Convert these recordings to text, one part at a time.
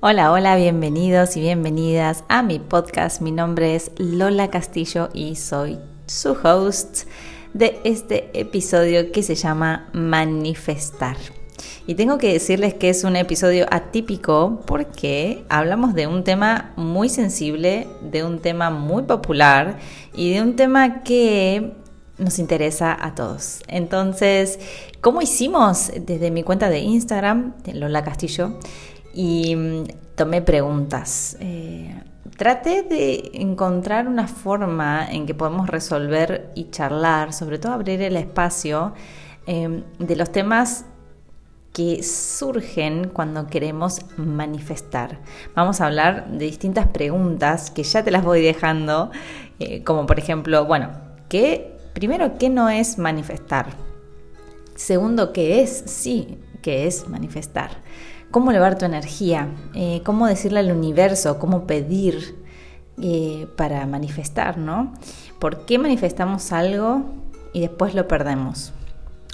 Hola, hola, bienvenidos y bienvenidas a mi podcast. Mi nombre es Lola Castillo y soy su host de este episodio que se llama Manifestar. Y tengo que decirles que es un episodio atípico porque hablamos de un tema muy sensible, de un tema muy popular y de un tema que nos interesa a todos. Entonces, ¿cómo hicimos desde mi cuenta de Instagram, Lola Castillo? y mm, tomé preguntas. Eh, traté de encontrar una forma en que podemos resolver y charlar, sobre todo abrir el espacio em, de los temas que surgen cuando queremos manifestar. Vamos a hablar de distintas preguntas que ya te las voy dejando, eh, como por ejemplo, bueno, ¿qué, primero, ¿qué no es manifestar? Segundo, ¿qué es? Sí, ¿qué es manifestar? cómo elevar tu energía, eh, cómo decirle al universo, cómo pedir eh, para manifestar, ¿no? ¿Por qué manifestamos algo y después lo perdemos?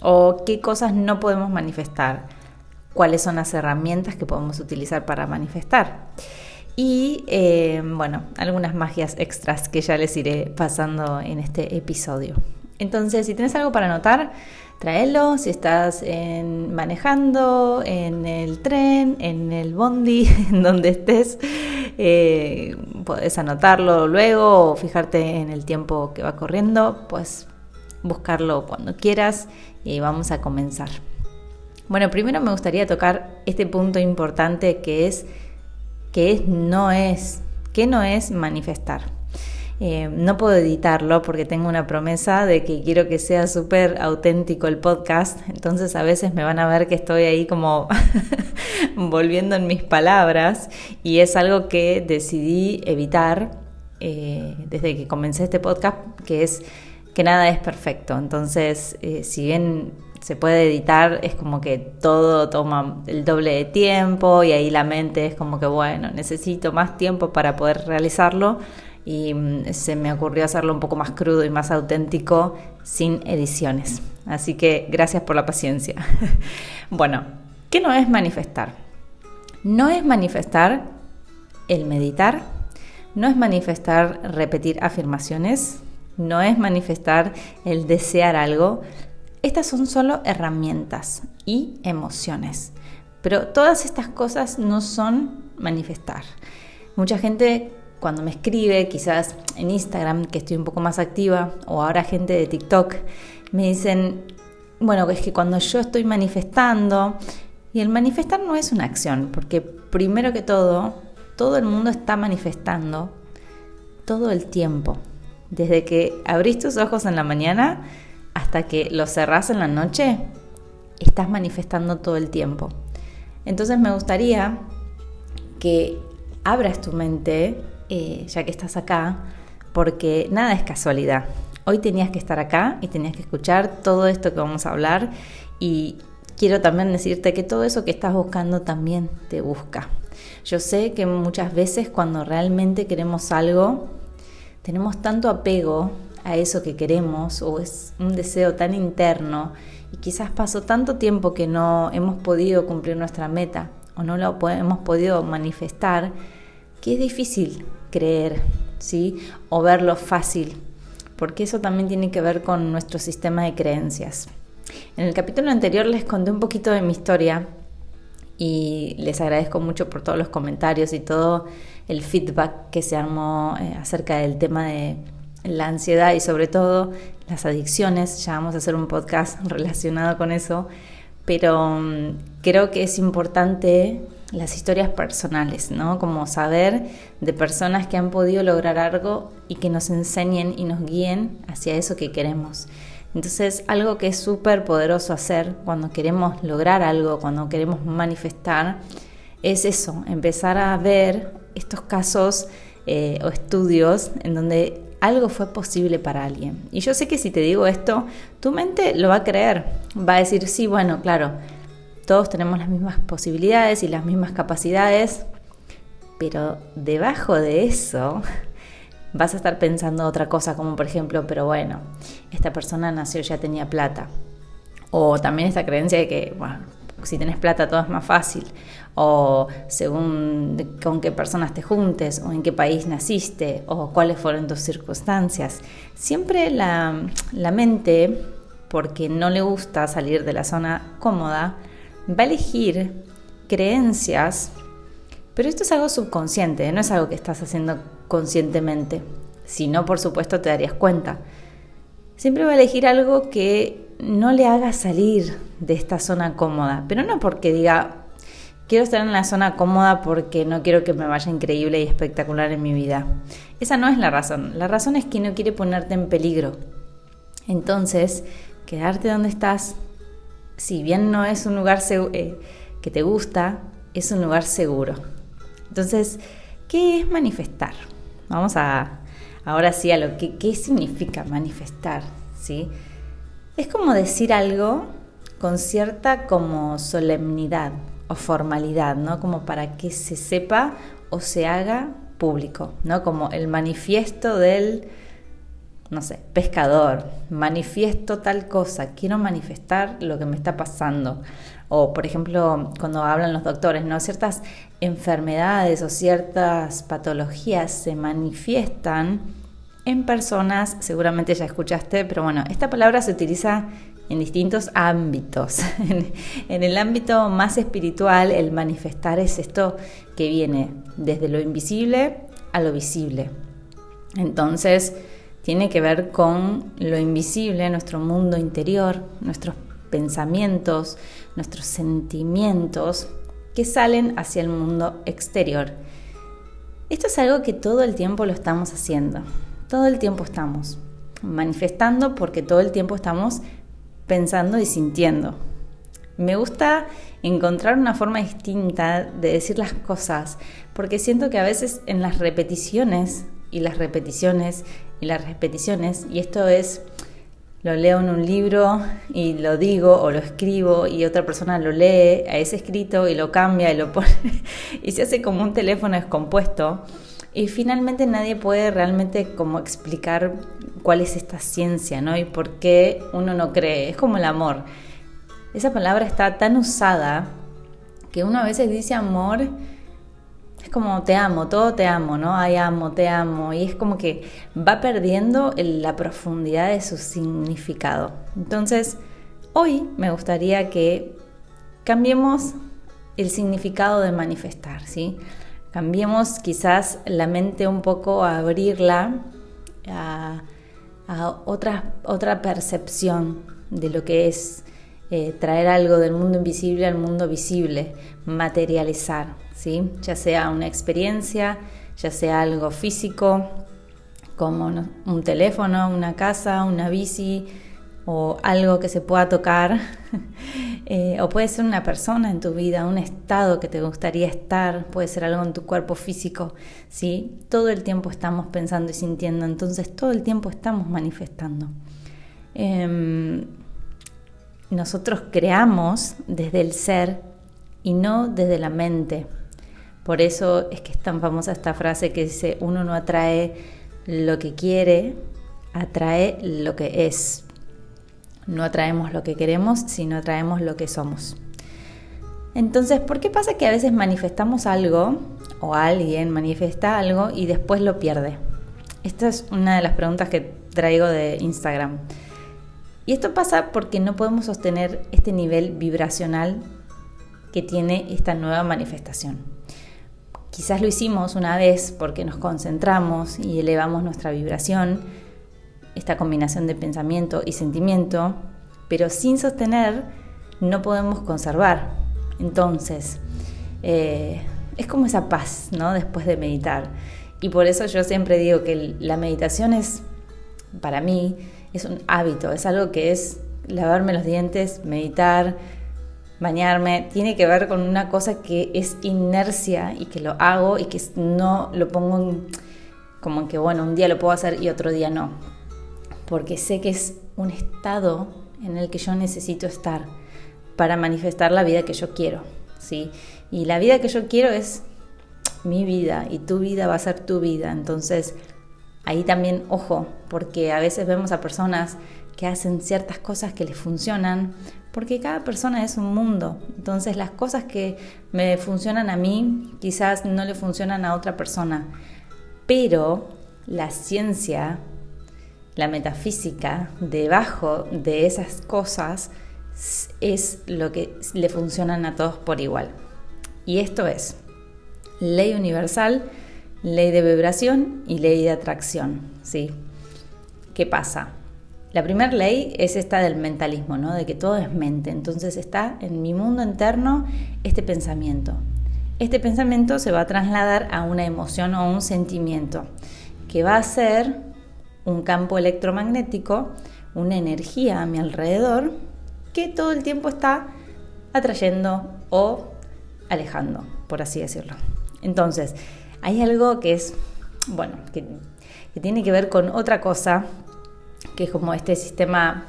¿O qué cosas no podemos manifestar? ¿Cuáles son las herramientas que podemos utilizar para manifestar? Y eh, bueno, algunas magias extras que ya les iré pasando en este episodio. Entonces, si tienes algo para anotar, tráelo. Si estás manejando, en el tren, en el bondi, en donde estés, eh, puedes anotarlo luego o fijarte en el tiempo que va corriendo, pues buscarlo cuando quieras y vamos a comenzar. Bueno, primero me gustaría tocar este punto importante que es que es, no es, que no es manifestar. Eh, no puedo editarlo porque tengo una promesa de que quiero que sea súper auténtico el podcast, entonces a veces me van a ver que estoy ahí como volviendo en mis palabras y es algo que decidí evitar eh, desde que comencé este podcast, que es que nada es perfecto, entonces eh, si bien se puede editar, es como que todo toma el doble de tiempo y ahí la mente es como que, bueno, necesito más tiempo para poder realizarlo y mm, se me ocurrió hacerlo un poco más crudo y más auténtico sin ediciones. Así que gracias por la paciencia. bueno, ¿qué no es manifestar? No es manifestar el meditar, no es manifestar repetir afirmaciones, no es manifestar el desear algo. Estas son solo herramientas y emociones. Pero todas estas cosas no son manifestar. Mucha gente cuando me escribe, quizás en Instagram, que estoy un poco más activa, o ahora gente de TikTok, me dicen, bueno, es que cuando yo estoy manifestando, y el manifestar no es una acción, porque primero que todo, todo el mundo está manifestando todo el tiempo. Desde que abrís tus ojos en la mañana hasta que los cerrás en la noche, estás manifestando todo el tiempo. Entonces me gustaría que abras tu mente eh, ya que estás acá, porque nada es casualidad. Hoy tenías que estar acá y tenías que escuchar todo esto que vamos a hablar y quiero también decirte que todo eso que estás buscando también te busca. Yo sé que muchas veces cuando realmente queremos algo, tenemos tanto apego a eso que queremos o es un deseo tan interno y quizás pasó tanto tiempo que no hemos podido cumplir nuestra meta o no lo hemos podido manifestar que es difícil creer, ¿sí? O verlo fácil, porque eso también tiene que ver con nuestro sistema de creencias. En el capítulo anterior les conté un poquito de mi historia y les agradezco mucho por todos los comentarios y todo el feedback que se armó eh, acerca del tema de la ansiedad y sobre todo las adicciones. Ya vamos a hacer un podcast relacionado con eso, pero mm, creo que es importante las historias personales, ¿no? Como saber de personas que han podido lograr algo y que nos enseñen y nos guíen hacia eso que queremos. Entonces, algo que es súper poderoso hacer cuando queremos lograr algo, cuando queremos manifestar, es eso, empezar a ver estos casos eh, o estudios en donde algo fue posible para alguien. Y yo sé que si te digo esto, tu mente lo va a creer, va a decir, sí, bueno, claro, todos tenemos las mismas posibilidades y las mismas capacidades, pero debajo de eso vas a estar pensando otra cosa, como por ejemplo, pero bueno, esta persona nació ya tenía plata, O también esta creencia de que, bueno, si tenés plata todo es más fácil, o según con qué personas te juntes, o en qué país naciste, o cuáles fueron tus circunstancias. Siempre la, la mente, porque no le gusta salir de la zona cómoda, va a elegir creencias, pero esto es algo subconsciente, no es algo que estás haciendo conscientemente. Si no, por supuesto, te darías cuenta. Siempre va a elegir algo que no le haga salir de esta zona cómoda, pero no porque diga, quiero estar en la zona cómoda porque no quiero que me vaya increíble y espectacular en mi vida. Esa no es la razón. La razón es que no quiere ponerte en peligro. Entonces, quedarte donde estás, si bien no es un lugar eh, que te gusta, es un lugar seguro. Entonces, ¿qué es manifestar? Vamos a ahora sí a lo que qué significa manifestar, ¿sí? Es como decir algo con cierta como solemnidad o formalidad, ¿no? Como para que se sepa o se haga público, ¿no? Como el manifiesto del, no sé, pescador, manifiesto tal cosa, quiero manifestar lo que me está pasando. O, por ejemplo, cuando hablan los doctores, ¿no? Ciertas enfermedades o ciertas patologías se manifiestan en personas, seguramente ya escuchaste, pero bueno, esta palabra se utiliza en distintos ámbitos. en, el ámbito más espiritual, el manifestar es esto que viene desde lo invisible a lo visible. Entonces, tiene que ver con lo invisible, nuestro mundo interior, nuestros pensamientos, nuestros sentimientos que salen hacia el mundo exterior. Esto es algo que todo el tiempo lo estamos haciendo todo el tiempo estamos manifestando porque todo el tiempo estamos pensando y sintiendo. Me gusta encontrar una forma distinta de decir las cosas, porque siento que a veces en las repeticiones y las repeticiones y las repeticiones, y esto es, lo leo en un libro y lo digo o lo escribo y otra persona lo lee a ese escrito y lo cambia y lo pone y se hace como un teléfono descompuesto y finalmente nadie puede realmente como explicar cuál es esta ciencia, ¿no? Y por qué uno no cree. Es como el amor. Esa palabra está tan usada que uno a veces dice amor, es como te amo, todo te amo, ¿no? Ay, amo, te amo. Y es como que va perdiendo la profundidad de su significado. Entonces, hoy me gustaría que cambiemos el significado de manifestar, ¿sí? Cambiemos quizás la mente un poco a abrirla a, otra, otra percepción de lo que es eh, traer algo del mundo invisible al mundo visible, materializar, ¿sí? ya sea una experiencia, ya sea algo físico, como un teléfono, una casa, una bici o algo que se pueda tocar Eh, o puede ser una persona en tu vida, un estado que te gustaría estar, puede ser algo en tu cuerpo físico, ¿sí? Todo el tiempo estamos pensando y sintiendo, entonces todo el tiempo estamos manifestando. Em, nosotros creamos desde el ser y no desde la mente. Por eso es que es tan famosa esta frase que dice, uno no atrae lo que quiere, atrae lo que es. No atraemos lo que queremos, sino atraemos lo que somos. Entonces, ¿por qué pasa que a veces manifestamos algo o alguien manifiesta algo y después lo pierde? Esta es una de las preguntas que traigo de Instagram. Y esto pasa porque no podemos sostener este nivel vibracional que tiene esta nueva manifestación. Quizás lo hicimos una vez porque nos concentramos y elevamos nuestra vibración, esta combinación de pensamiento y sentimiento, pero sin sostener no podemos conservar. Entonces, eh, es como esa paz, ¿no? Después de meditar. Y por eso yo siempre digo que la meditación es, para mí, es un hábito, es algo que es lavarme los dientes, meditar, bañarme, tiene que ver con una cosa que es inercia y que lo hago y que no lo pongo como que, bueno, un día lo puedo hacer y otro día no porque sé que es un estado en el que yo necesito estar para manifestar la vida que yo quiero, ¿sí? Y la vida que yo quiero es mi vida y tu vida va a ser tu vida. Entonces, ahí también, ojo, porque a veces vemos a personas que hacen ciertas cosas que les funcionan, porque cada persona es un mundo. Entonces las cosas que me funcionan a mí quizás no le funcionan a otra persona. Pero la ciencia, la metafísica, debajo de esas cosas es lo que le funcionan a todos por igual. Y esto es ley universal, ley de vibración y ley de atracción. ¿sí? ¿Qué pasa? La primera ley es esta del mentalismo, ¿no? de que todo es mente. Entonces está en mi mundo interno este pensamiento. Este pensamiento se va a trasladar a una emoción o un sentimiento, que va a ser un campo electromagnético, una energía a mi alrededor, que todo el tiempo está atrayendo o alejando, por así decirlo. Entonces, hay algo que es, bueno, que, tiene que ver con otra cosa que es como este sistema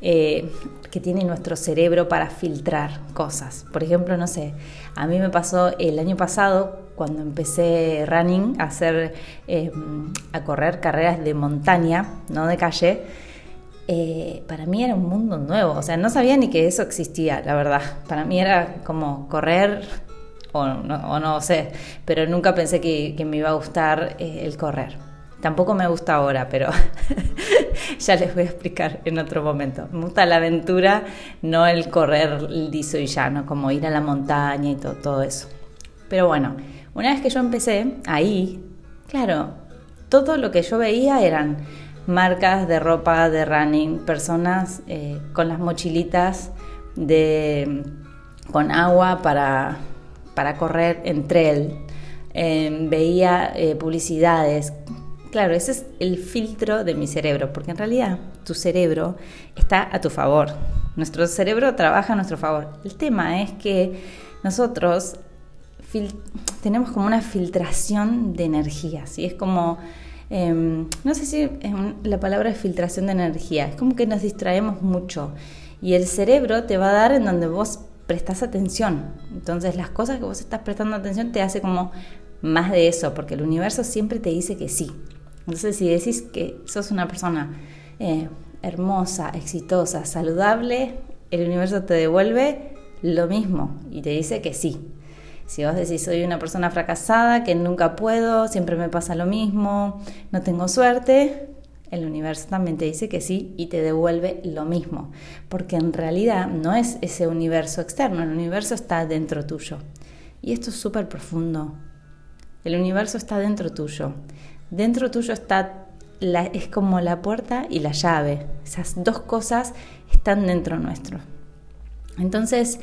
eh, que tiene nuestro cerebro para filtrar cosas. Por ejemplo, no sé, a mí me pasó el año pasado cuando empecé running a eh, correr carreras de montaña, no de calle. Eh, para mí era un mundo nuevo, o sea, no sabía ni que eso existía, la verdad. Para mí era como correr, o no, sé, pero nunca pensé que, que me iba a gustar el correr. Tampoco me gusta ahora, pero ya les voy a explicar en otro momento. Me gusta la aventura, no el correr liso y llano, como ir a la montaña y todo, todo eso. Pero bueno, una vez que yo empecé ahí, claro, todo lo que yo veía eran marcas de ropa de running, personas eh, con las mochilitas de, con agua para, para correr en trail. Eh, veía eh, publicidades Claro, ese es el filtro de mi cerebro, porque en realidad tu cerebro está a tu favor. Nuestro cerebro trabaja a nuestro favor. El tema es que nosotros tenemos como una filtración de energía, ¿sí? Es como, em, no sé si la palabra es filtración de energía, es como que nos distraemos mucho y el cerebro te va a dar en donde vos prestas atención. Entonces las cosas que vos estás prestando atención te hace como más de eso, porque el universo siempre te dice que sí. Entonces, si decís que sos una persona eh, hermosa, exitosa, saludable, el universo te devuelve lo mismo y te dice que sí. Si vos decís soy una persona fracasada, que nunca puedo, siempre me pasa lo mismo, no tengo suerte, el universo también te dice que sí y te devuelve lo mismo. Porque en realidad no es ese universo externo, el universo está dentro tuyo. Y esto es súper profundo. El universo está dentro tuyo. Dentro tuyo está, es como la puerta y la llave. Esas dos cosas están dentro nuestro. Entonces,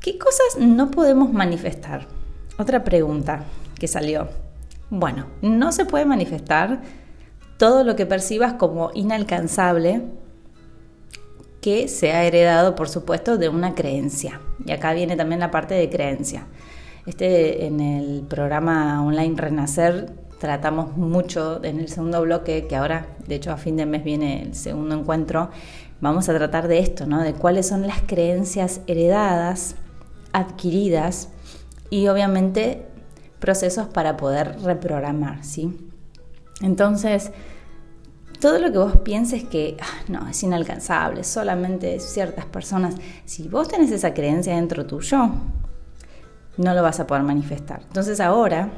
¿qué cosas no podemos manifestar? Otra pregunta que salió. Bueno, no se puede manifestar todo lo que percibas como inalcanzable que se ha heredado, por supuesto, de una creencia. Y acá viene también la parte de creencia. Este en el programa online Renacer tratamos mucho en el segundo bloque, que ahora, de hecho, a fin de mes viene el segundo encuentro, vamos a tratar de esto, ¿no? De cuáles son las creencias heredadas, adquiridas y obviamente procesos para poder reprogramar, ¿sí? Entonces, todo lo que vos pienses que ah, no, es inalcanzable, solamente ciertas personas, si vos tenés esa creencia dentro tuyo, no lo vas a poder manifestar. Entonces ahora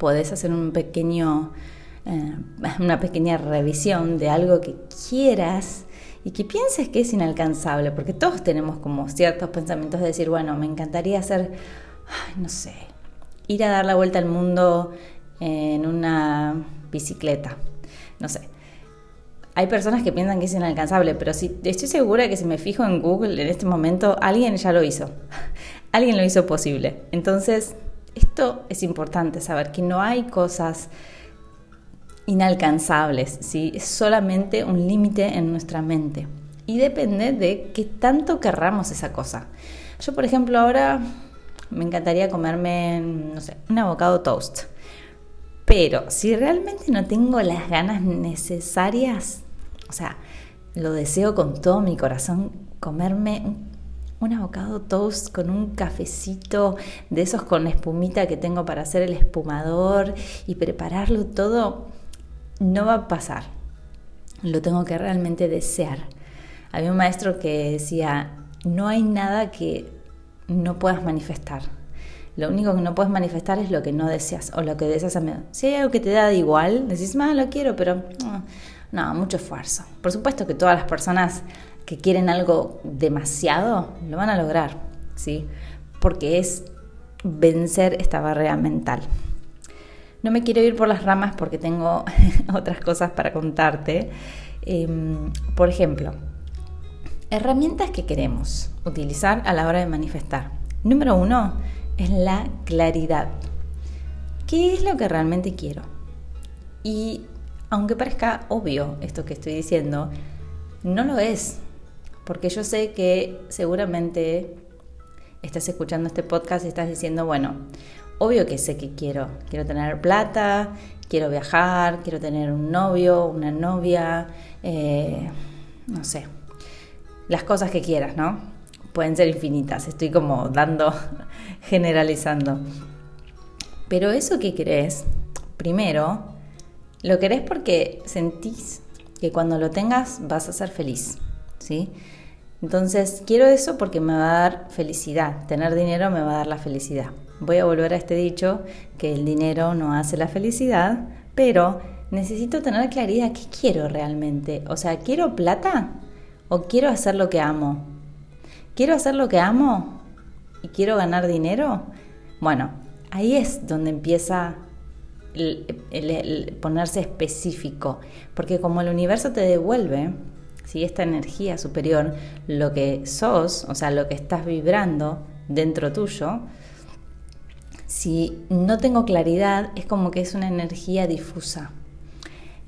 podés hacer un pequeño, eh, una pequeña revisión de algo que quieras y que pienses que es inalcanzable, porque todos tenemos como ciertos pensamientos de decir, bueno, me encantaría hacer, no sé, ir a dar la vuelta al mundo en una bicicleta, no sé. Hay personas que piensan que es inalcanzable, pero si, estoy segura que si me fijo en Google en este momento, alguien ya lo hizo. alguien lo hizo posible. Entonces, esto es importante saber que no hay cosas inalcanzables, ¿sí? es solamente un límite en nuestra mente y depende de qué tanto querramos esa cosa. Yo, por ejemplo, ahora me encantaría comerme, no sé, un avocado toast. Pero si realmente no tengo las ganas necesarias, o sea, lo deseo con todo mi corazón, comerme un un abocado toast con un cafecito de esos con espumita que tengo para hacer el espumador y prepararlo todo, no va a pasar. Lo tengo que realmente desear. Había un maestro que decía, no hay nada que no puedas manifestar. Lo único que no puedes manifestar es lo que no deseas o lo que deseas a medio. Si hay algo que te da igual, decís, más lo quiero, pero no, mucho esfuerzo. Por supuesto que todas las personas que quieren algo demasiado lo van a lograr, ¿sí? Porque es vencer esta barrera mental. No me quiero ir por las ramas porque tengo otras cosas para contarte. Em, por ejemplo, herramientas que queremos utilizar a la hora de manifestar. Número uno es la claridad. ¿Qué es lo que realmente quiero? Y aunque parezca obvio esto que estoy diciendo, no lo es. Porque yo sé que seguramente estás escuchando este podcast y estás diciendo, bueno, obvio que sé que quiero. Quiero tener plata, quiero viajar, quiero tener un novio, una novia, eh, no sé, las cosas que quieras, ¿no? Pueden ser infinitas, estoy como dando, generalizando. Pero eso que querés, primero, lo querés porque sentís que cuando lo tengas vas a ser feliz, ¿sí? Entonces, quiero eso porque me va a dar felicidad. Tener dinero me va a dar la felicidad. Voy a volver a este dicho que el dinero no hace la felicidad, pero necesito tener claridad qué quiero realmente. O sea, ¿quiero plata o quiero hacer lo que amo? ¿Quiero hacer lo que amo y quiero ganar dinero? Bueno, ahí es donde empieza el, ponerse específico, porque como el universo te devuelve, si esta energía superior, lo que sos, o sea, lo que estás vibrando dentro tuyo, si no tengo claridad, es como que es una energía difusa.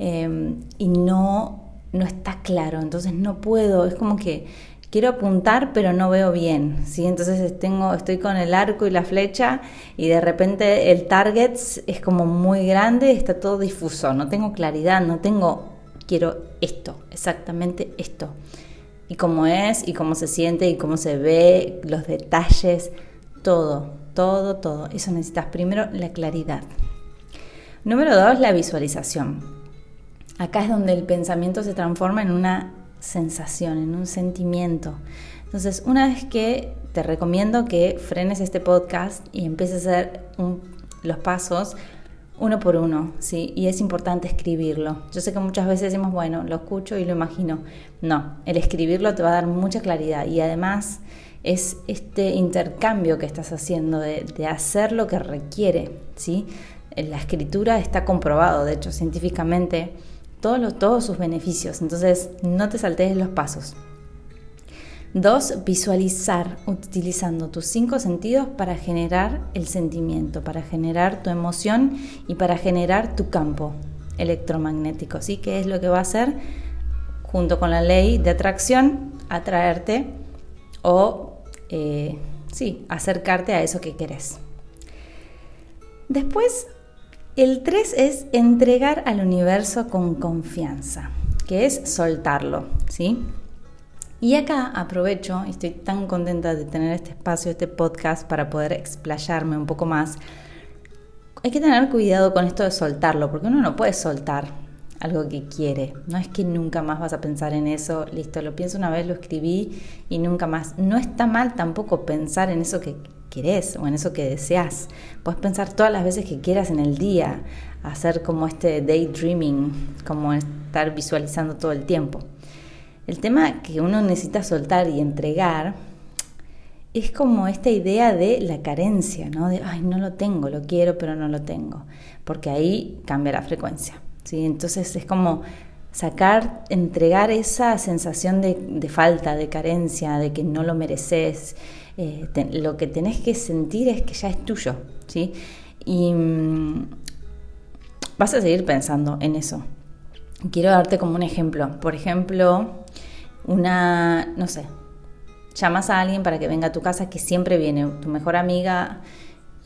Em, y no, no está claro, entonces no puedo, es como que quiero apuntar pero no veo bien, ¿sí? Entonces tengo, estoy con el arco y la flecha y de repente el target es como muy grande, está todo difuso, no tengo claridad, no tengo, quiero esto, exactamente esto. Y cómo es, y cómo se siente, y cómo se ve, los detalles, todo, todo, todo. Eso necesitas primero la claridad. Número dos, la visualización. Acá es donde el pensamiento se transforma en una sensación, en un sentimiento. Entonces, una vez que te recomiendo que frenes este podcast y empieces a hacer los pasos uno por uno, ¿sí? Y es importante escribirlo. Yo sé que muchas veces decimos, bueno, lo escucho y lo imagino. No, el escribirlo te va a dar mucha claridad y además es este intercambio que estás haciendo de, hacer lo que requiere, ¿sí? La escritura está comprobado, de hecho, científicamente, todos, todos sus beneficios. Entonces, no te saltes los pasos. Dos, visualizar utilizando tus cinco sentidos para generar el sentimiento, para generar tu emoción y para generar tu campo electromagnético. ¿sí? ¿Qué es lo que va a hacer? Junto con la ley de atracción, atraerte o eh, sí, acercarte a eso que querés. Después, el 3 es entregar al universo con confianza, que es soltarlo, ¿sí? Y acá aprovecho, y estoy tan contenta de tener este espacio, este podcast, para poder explayarme un poco más. Hay que tener cuidado con esto de soltarlo, porque uno no puede soltar algo que quiere. No es que nunca más vas a pensar en eso, listo, lo pienso una vez, lo escribí y nunca más. No está mal tampoco pensar en eso que querés o en eso que deseas. Puedes pensar todas las veces que quieras en el día, hacer como este daydreaming, como estar visualizando todo el tiempo. El tema que uno necesita soltar y entregar es como esta idea de la carencia, ¿no? De, ay, no lo tengo, lo quiero, pero no lo tengo, porque ahí cambia la frecuencia. ¿sí? Entonces es como sacar, entregar esa sensación de, falta, de carencia, de que no lo mereces. Eh, lo que tenés que sentir es que ya es tuyo, ¿sí? Y mm, vas a seguir pensando en eso. Quiero darte como un ejemplo. Por ejemplo, una, no sé, llamas a alguien para que venga a tu casa que siempre viene, tu mejor amiga,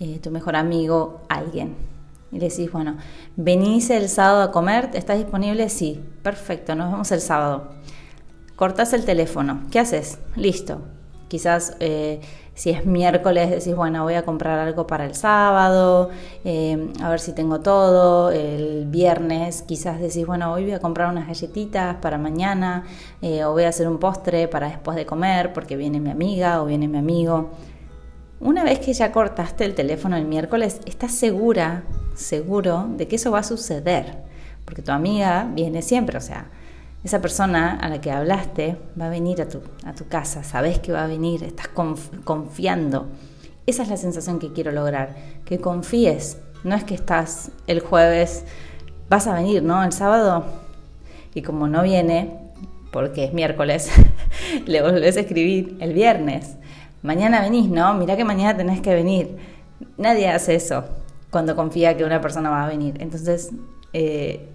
eh, tu mejor amigo, alguien y le decís, bueno, venís el sábado a comer, ¿estás disponible? Sí, perfecto, nos vemos el sábado. Cortás el teléfono, ¿qué haces? Listo. Quizás eh, si es miércoles decís, bueno, voy a comprar algo para el sábado, eh, a ver si tengo todo. El viernes quizás decís, bueno, hoy voy a comprar unas galletitas para mañana eh, o voy a hacer un postre para después de comer porque viene mi amiga o viene mi amigo. Una vez que ya cortaste el teléfono el miércoles, estás segura, seguro de que eso va a suceder, porque tu amiga viene siempre, o sea, esa persona a la que hablaste va a venir a tu, a tu casa, sabes que va a venir, estás confiando. Esa es la sensación que quiero lograr, que confíes. No es que estás el jueves, vas a venir, ¿no? El sábado. Y como no viene, porque es miércoles, le volvés a escribir el viernes. Mañana venís, ¿no? Mirá que mañana tenés que venir. Nadie hace eso cuando confía que una persona va a venir. Entonces, eh,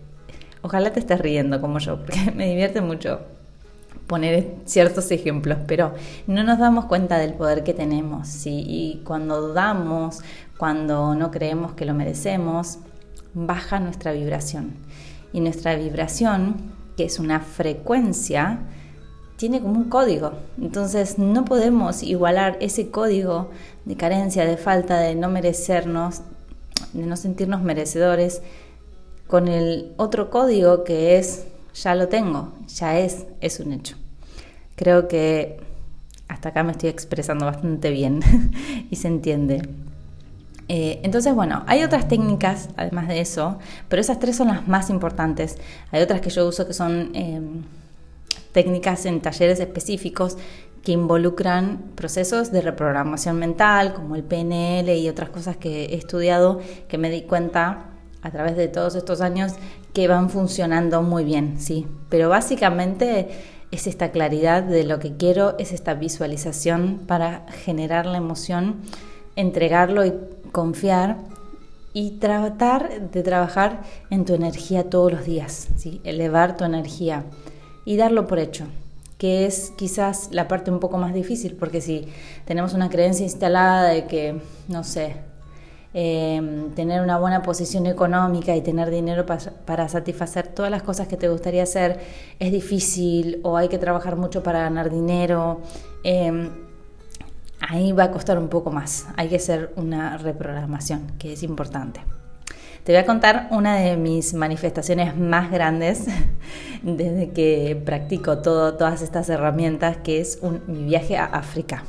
Ojalá te estés riendo como yo, porque me divierte mucho poner ciertos ejemplos, pero no nos damos cuenta del poder que tenemos. Y cuando dudamos, cuando no creemos que lo merecemos, baja nuestra vibración. Y nuestra vibración, que es una frecuencia, tiene como un código. Entonces no podemos igualar ese código de carencia, de falta, de no merecernos, de no sentirnos merecedores con el otro código que es ya lo tengo, ya es, es un hecho. Creo que hasta acá me estoy expresando bastante bien y se entiende. Eh, entonces, bueno, hay otras técnicas además de eso, pero esas tres son las más importantes. Hay otras que yo uso que son em, técnicas en talleres específicos que involucran procesos de reprogramación mental, como el PNL y otras cosas que he estudiado, que me di cuenta a través de todos estos años que van funcionando muy bien, sí. Pero básicamente es esta claridad de lo que quiero, es esta visualización para generar la emoción, entregarlo y confiar y tratar de trabajar en tu energía todos los días, ¿sí? elevar tu energía y darlo por hecho, que es quizás la parte un poco más difícil, porque si tenemos una creencia instalada de que, no sé, Em, tener una buena posición económica y tener dinero para satisfacer todas las cosas que te gustaría hacer es difícil o hay que trabajar mucho para ganar dinero. Em, ahí va a costar un poco más. Hay que hacer una reprogramación, que es importante. Te voy a contar una de mis manifestaciones más grandes desde que practico todas estas herramientas, que es mi viaje a África.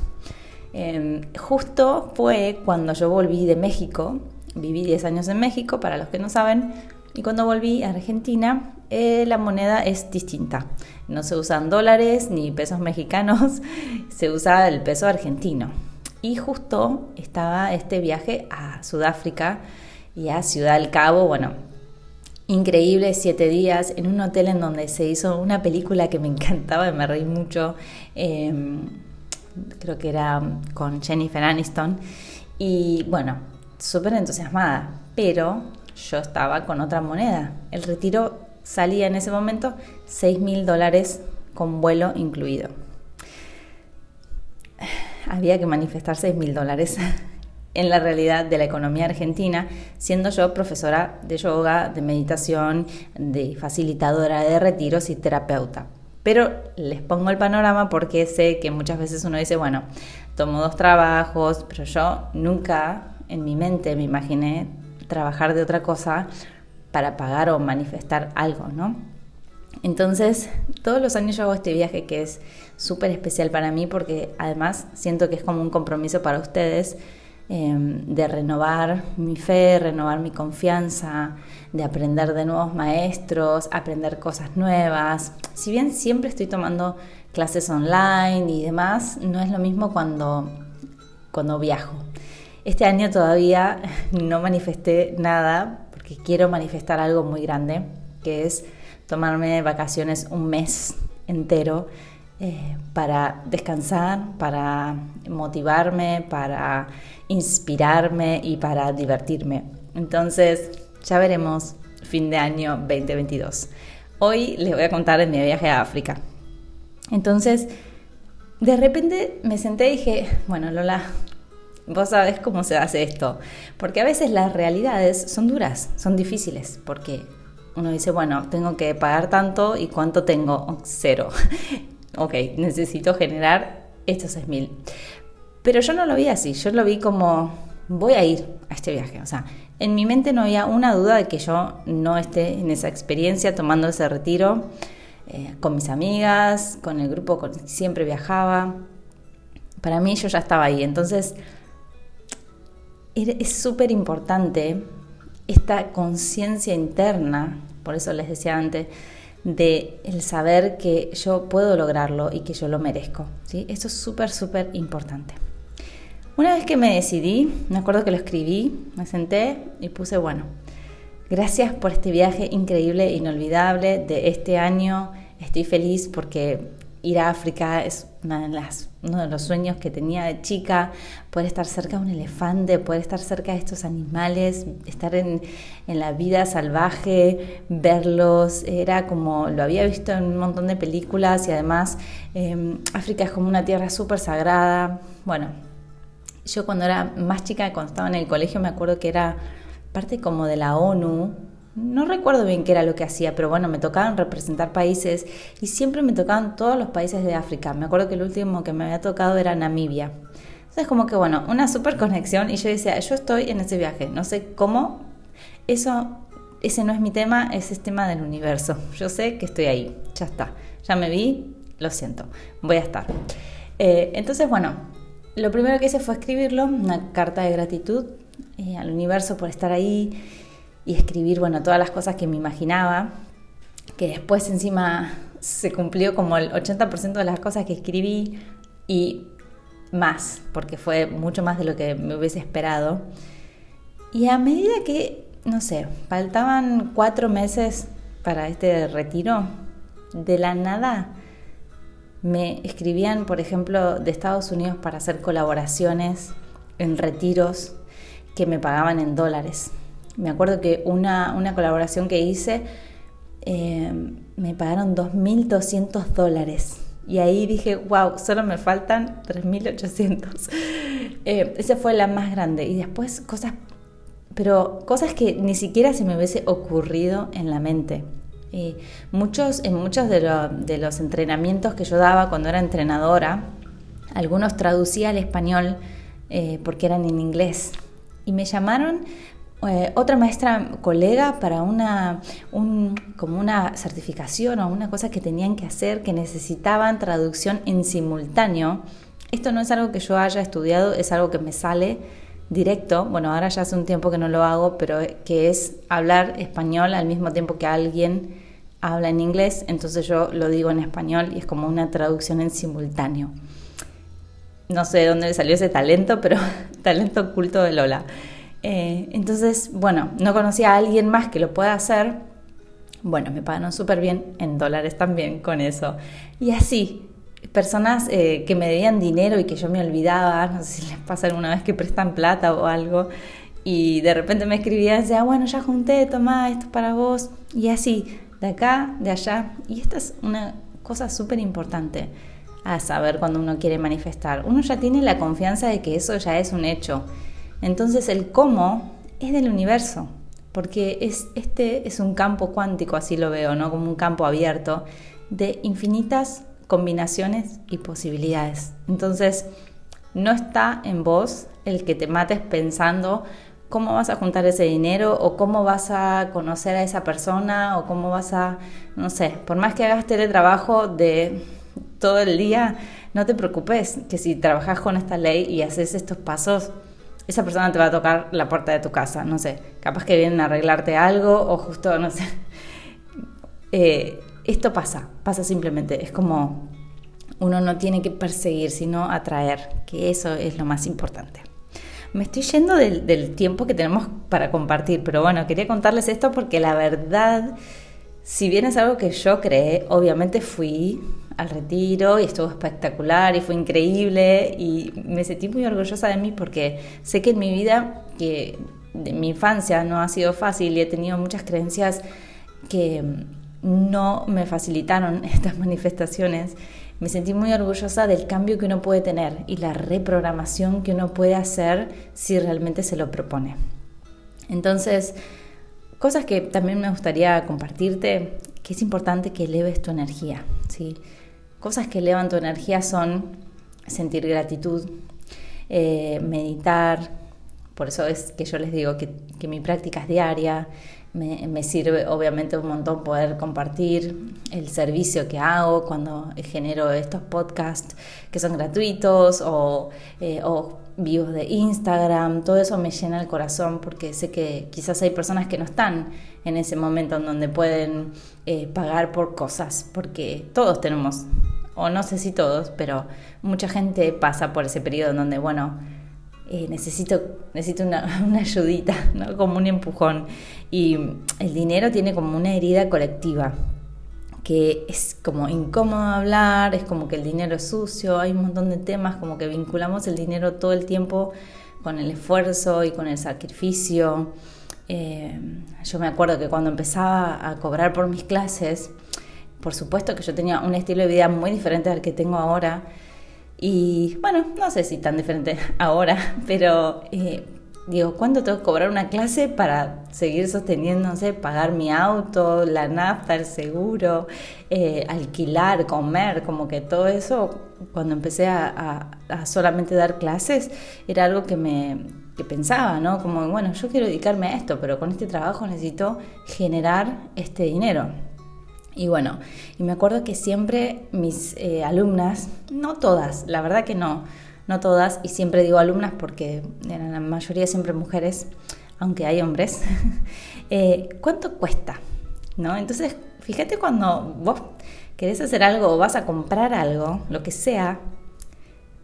Em, justo fue cuando yo volví de México, viví 10 años en México, para los que no saben, y cuando volví a Argentina, eh, la moneda es distinta. No se usan dólares ni pesos mexicanos, se usa el peso argentino. Y justo estaba este viaje a Sudáfrica y a Ciudad del Cabo, bueno, increíble, siete días en un hotel en donde se hizo una película que me encantaba y me reí mucho. Em, creo que era con Jennifer Aniston, y bueno, súper entusiasmada, pero yo estaba con otra moneda. El retiro salía en ese momento 6 mil dólares con vuelo incluido. Había que manifestar 6 mil dólares en la realidad de la economía argentina, siendo yo profesora de yoga, de meditación, de facilitadora de retiros y terapeuta. Pero les pongo el panorama porque sé que muchas veces uno dice, bueno, tomo dos trabajos, pero yo nunca en mi mente me imaginé trabajar de otra cosa para pagar o manifestar algo, ¿no? Entonces, todos los años yo hago este viaje que es súper especial para mí porque además siento que es como un compromiso para ustedes Em, de renovar mi fe, renovar mi confianza, de aprender de nuevos maestros, aprender cosas nuevas. Si bien siempre estoy tomando clases online y demás, no es lo mismo cuando, cuando viajo. Este año todavía no manifesté nada porque quiero manifestar algo muy grande, que es tomarme vacaciones un mes entero eh, para descansar, para motivarme, para inspirarme y para divertirme. Entonces, ya veremos fin de año 2022. Hoy les voy a contar de mi viaje a África. Entonces, de repente me senté y dije, bueno, Lola, vos sabés cómo se hace esto. Porque a veces las realidades son duras, son difíciles, porque uno dice, bueno, tengo que pagar tanto y cuánto tengo, cero ok, necesito generar estos 6.000. Pero yo no lo vi así, yo lo vi como voy a ir a este viaje. O sea, en mi mente no había una duda de que yo no esté en esa experiencia tomando ese retiro eh, con mis amigas, con el grupo con el que siempre viajaba. Para mí yo ya estaba ahí. Entonces, es súper importante esta conciencia interna, por eso les decía antes, de el saber que yo puedo lograrlo y que yo lo merezco. ¿sí? Eso es súper, súper importante. Una vez que me decidí, me acuerdo que lo escribí, me senté y puse, bueno, gracias por este viaje increíble, inolvidable de este año. Estoy feliz porque ir a África es una de las, uno de los sueños que tenía de chica, poder estar cerca de un elefante, poder estar cerca de estos animales, estar en, la vida salvaje, verlos, era como lo había visto en un montón de películas y además em, África es como una tierra súper sagrada. Bueno, yo cuando era más chica, cuando estaba en el colegio, me acuerdo que era parte como de la ONU. No recuerdo bien qué era lo que hacía, pero bueno, me tocaban representar países y siempre me tocaban todos los países de África. Me acuerdo que el último que me había tocado era Namibia. Entonces como que bueno, una super conexión y yo decía, yo estoy en ese viaje, no sé cómo, eso, ese no es mi tema, ese es tema del universo. Yo sé que estoy ahí, ya está, ya me vi, lo siento, voy a estar. Eh, entonces bueno, lo primero que hice fue escribirlo, una carta de gratitud eh, al universo por estar ahí y escribir, bueno, todas las cosas que me imaginaba, que después encima se cumplió como el 80% de las cosas que escribí y más, porque fue mucho más de lo que me hubiese esperado. Y a medida que, no sé, faltaban cuatro meses para este retiro, de la nada me escribían, por ejemplo, de Estados Unidos para hacer colaboraciones en retiros que me pagaban en dólares. Me acuerdo que una, colaboración que hice eh, me pagaron 2.200 dólares. Y ahí dije, wow, solo me faltan 3.800. Eh, esa fue la más grande. Y después cosas, pero cosas que ni siquiera se me hubiese ocurrido en la mente muchos, en muchos de, los entrenamientos que yo daba cuando era entrenadora, algunos traducía al español eh, porque eran en inglés. Y me llamaron eh, otra maestra colega para una, como una certificación o una cosa que tenían que hacer, que necesitaban traducción en simultáneo. Esto no es algo que yo haya estudiado, es algo que me sale directo, bueno, ahora ya hace un tiempo que no lo hago, pero que es hablar español al mismo tiempo que alguien habla en inglés, entonces yo lo digo en español y es como una traducción en simultáneo. No sé de dónde le salió ese talento, pero talento oculto de Lola. Eh, entonces, bueno, no conocía a alguien más que lo pueda hacer. Bueno, me pagaron súper bien, en dólares también con eso. Y así, personas eh, que me debían dinero y que yo me olvidaba, no sé si les pasa alguna vez que prestan plata o algo, y de repente me escribían y decía, ah, bueno, ya junté, toma, esto es para vos, y así, de acá, de allá. Y esta es una cosa súper importante a saber cuando uno quiere manifestar. Uno ya tiene la confianza de que eso ya es un hecho. Entonces el cómo es del universo, porque es, este es un campo cuántico, así lo veo, ¿no? Como un campo abierto de infinitas combinaciones y posibilidades. Entonces, no está en vos el que te mates pensando cómo vas a juntar ese dinero o cómo vas a conocer a esa persona o cómo vas a, no sé, por más que hagas teletrabajo de todo el día, no te preocupes, que si trabajas con esta ley y haces estos pasos, esa persona te va a tocar la puerta de tu casa, no sé, capaz que vienen a arreglarte algo o justo, no sé. Eh, esto pasa, pasa simplemente, es como uno no tiene que perseguir, sino atraer, que eso es lo más importante. Me estoy yendo del, tiempo que tenemos para compartir, pero bueno, quería contarles esto porque la verdad, si bien es algo que yo creé, obviamente fui al retiro y estuvo espectacular y fue increíble y me sentí muy orgullosa de mí porque sé que en mi vida, que de mi infancia no ha sido fácil y he tenido muchas creencias que no me facilitaron estas manifestaciones me sentí muy orgullosa del cambio que uno puede tener y la reprogramación que uno puede hacer si realmente se lo propone. Entonces, cosas que también me gustaría compartirte, que es importante que eleves tu energía. ¿sí? Cosas que elevan tu energía son sentir gratitud, eh, meditar. Por eso es que yo les digo que, mi práctica es diaria. Me, sirve obviamente un montón poder compartir el servicio que hago cuando genero estos podcasts que son gratuitos o, eh, o vivos de Instagram, todo eso me llena el corazón porque sé que quizás hay personas que no están en ese momento en donde pueden eh, pagar por cosas, porque todos tenemos, o no sé si todos, pero mucha gente pasa por ese periodo en donde, bueno, eh, necesito, necesito una, una ayudita, ¿no? como un empujón. Y el dinero tiene como una herida colectiva que es como incómodo hablar, es como que el dinero es sucio, hay un montón de temas como que vinculamos el dinero todo el tiempo con el esfuerzo y con el sacrificio. Eh, yo me acuerdo que cuando empezaba a cobrar por mis clases, por supuesto que yo tenía un estilo de vida muy diferente al que tengo ahora. Y bueno, no sé si tan diferente ahora, pero eh, digo, ¿cuánto tengo que cobrar una clase para seguir sosteniéndose, pagar mi auto, la nafta, el seguro, eh, alquilar, comer? Como que todo eso, cuando empecé a, solamente dar clases, era algo que me que pensaba, ¿no? Como, bueno, yo quiero dedicarme a esto, pero con este trabajo necesito generar este dinero. Y bueno, y me acuerdo que siempre mis eh, alumnas, no todas, la verdad que no, no todas, y siempre digo alumnas porque en la mayoría siempre mujeres, aunque hay hombres, eh, ¿cuánto cuesta? ¿No? Entonces, fíjate cuando vos querés hacer algo o vas a comprar algo, lo que sea,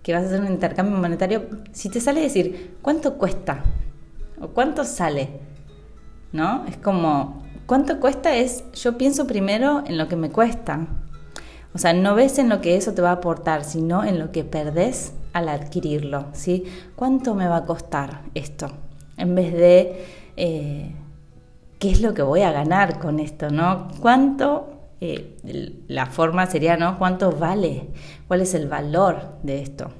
que vas a hacer un intercambio monetario, si te sale decir, ¿cuánto cuesta? ¿O cuánto sale? ¿No? Es como, ¿cuánto cuesta? Es, yo pienso primero en lo que me cuesta. O sea, no ves en lo que eso te va a aportar, sino en lo que perdés al adquirirlo, ¿sí? ¿Cuánto me va a costar esto? En vez de eh, qué es lo que voy a ganar con esto, ¿no? ¿Cuánto? Eh, la forma sería, ¿no? ¿Cuánto vale? ¿Cuál es el valor de esto?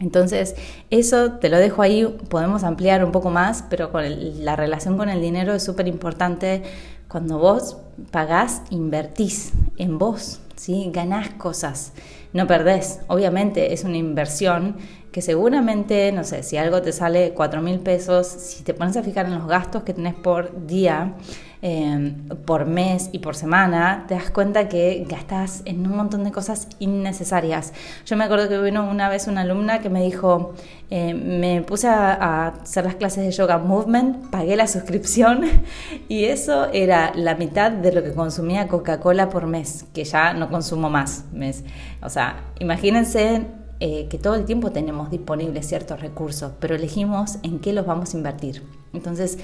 Entonces, eso te lo dejo ahí, podemos ampliar un poco más, pero la relación con el dinero es súper importante. Cuando vos pagás, invertís en vos, ¿sí? ganás cosas no perdés. Obviamente es una inversión que seguramente, no sé, si algo te sale 4 mil pesos, si te pones a fijar en los gastos que tenés por día, em, por mes y por semana, te das cuenta que gastas en un montón de cosas innecesarias. Yo me acuerdo que vino una vez una alumna que me dijo, eh, me puse a, a, hacer las clases de yoga movement, pagué la suscripción y eso era la mitad de lo que consumía Coca-Cola por mes, que ya no consumo más mes. O sea, imagínense eh, que todo el tiempo tenemos disponibles ciertos recursos, pero elegimos en qué los vamos a invertir. Entonces,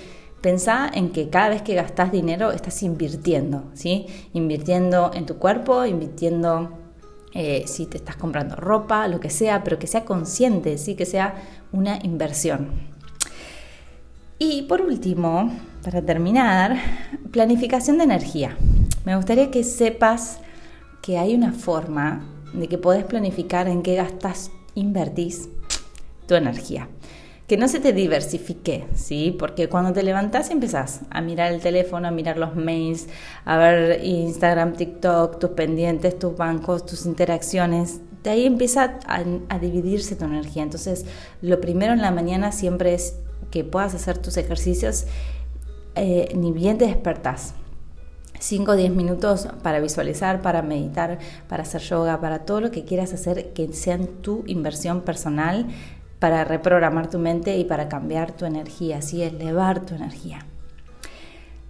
pensá en que cada vez que gastas dinero estás invirtiendo, ¿sí? Invirtiendo en tu cuerpo, invirtiendo eh, si te estás comprando ropa, lo que sea, pero que sea consciente, ¿sí? Que sea una inversión. Y por último, para terminar, planificación de energía. Me gustaría que sepas que hay una forma de que podés planificar en qué gastas, invertís tu energía. Que no se te diversifique, ¿sí? Porque cuando te levantás empezás a mirar el teléfono, a mirar los mails, a ver Instagram, TikTok, tus pendientes, tus bancos, tus interacciones, de ahí empieza a, dividirse tu energía. Entonces, lo primero en la mañana siempre es que puedas hacer tus ejercicios eh, ni bien te despertás. 5 o 10 minutos para visualizar, para meditar, para hacer yoga, para todo lo que quieras hacer que sean tu inversión personal para reprogramar tu mente y para cambiar tu energía, así elevar tu energía.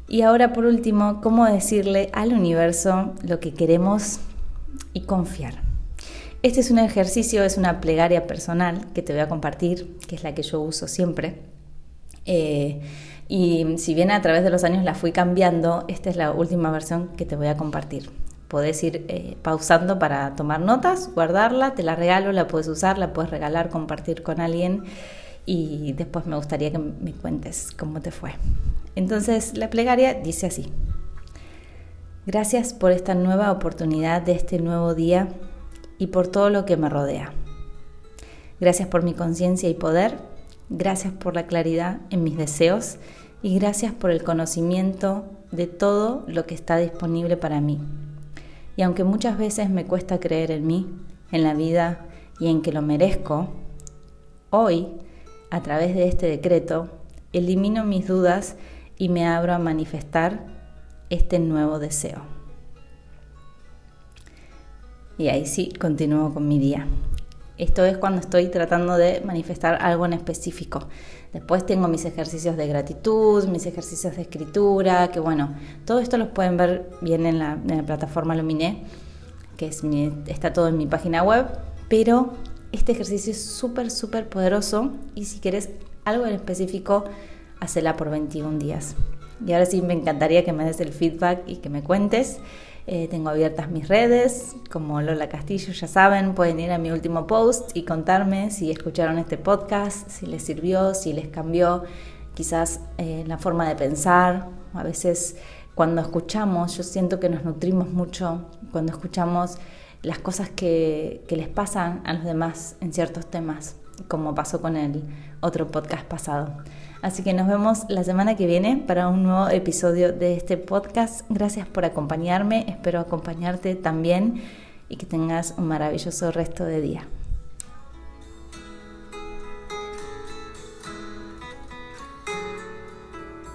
Y ahora por último, ¿cómo decirle al universo lo que queremos y confiar? Este es un ejercicio, es una plegaria personal que te voy a compartir, que es la que yo uso siempre. Eh, y si bien a través de los años la fui cambiando, esta es la última versión que te voy a compartir. Podés ir eh, pausando para tomar notas, guardarla, te la regalo, la puedes usar, la puedes regalar, compartir con alguien y después me gustaría que me cuentes cómo te fue. Entonces la plegaria dice así. Gracias por esta nueva oportunidad de este nuevo día y por todo lo que me rodea. Gracias por mi conciencia y poder Gracias por la claridad en mis deseos y gracias por el conocimiento de todo lo que está disponible para mí. Y aunque muchas veces me cuesta creer en mí, en la vida, y en que lo merezco, hoy, a través de este decreto, elimino mis dudas y me abro a manifestar este nuevo deseo. Y ahí sí, continúo con mi día. Esto es cuando estoy tratando de manifestar algo en específico. Después tengo mis ejercicios de gratitud, mis ejercicios de escritura, que bueno, todo esto los pueden ver bien en la, plataforma Luminé, que es está todo en mi página web, pero este ejercicio es súper, súper poderoso y si quieres algo en específico, hacela por 21 días. Y ahora sí me encantaría que me des el feedback y que me cuentes. Eh, tengo abiertas mis redes, como Lola Castillo, ya saben, pueden ir a mi último post y contarme si escucharon este podcast, si les sirvió, si les cambió quizás eh, la forma de pensar. A veces cuando escuchamos, yo siento que nos nutrimos mucho cuando escuchamos las cosas que, que les pasan a los demás en ciertos temas, como pasó con el otro podcast pasado. Así que nos vemos la semana que viene para un nuevo episodio de este podcast. Gracias por acompañarme, espero acompañarte también y que tengas un maravilloso resto de día.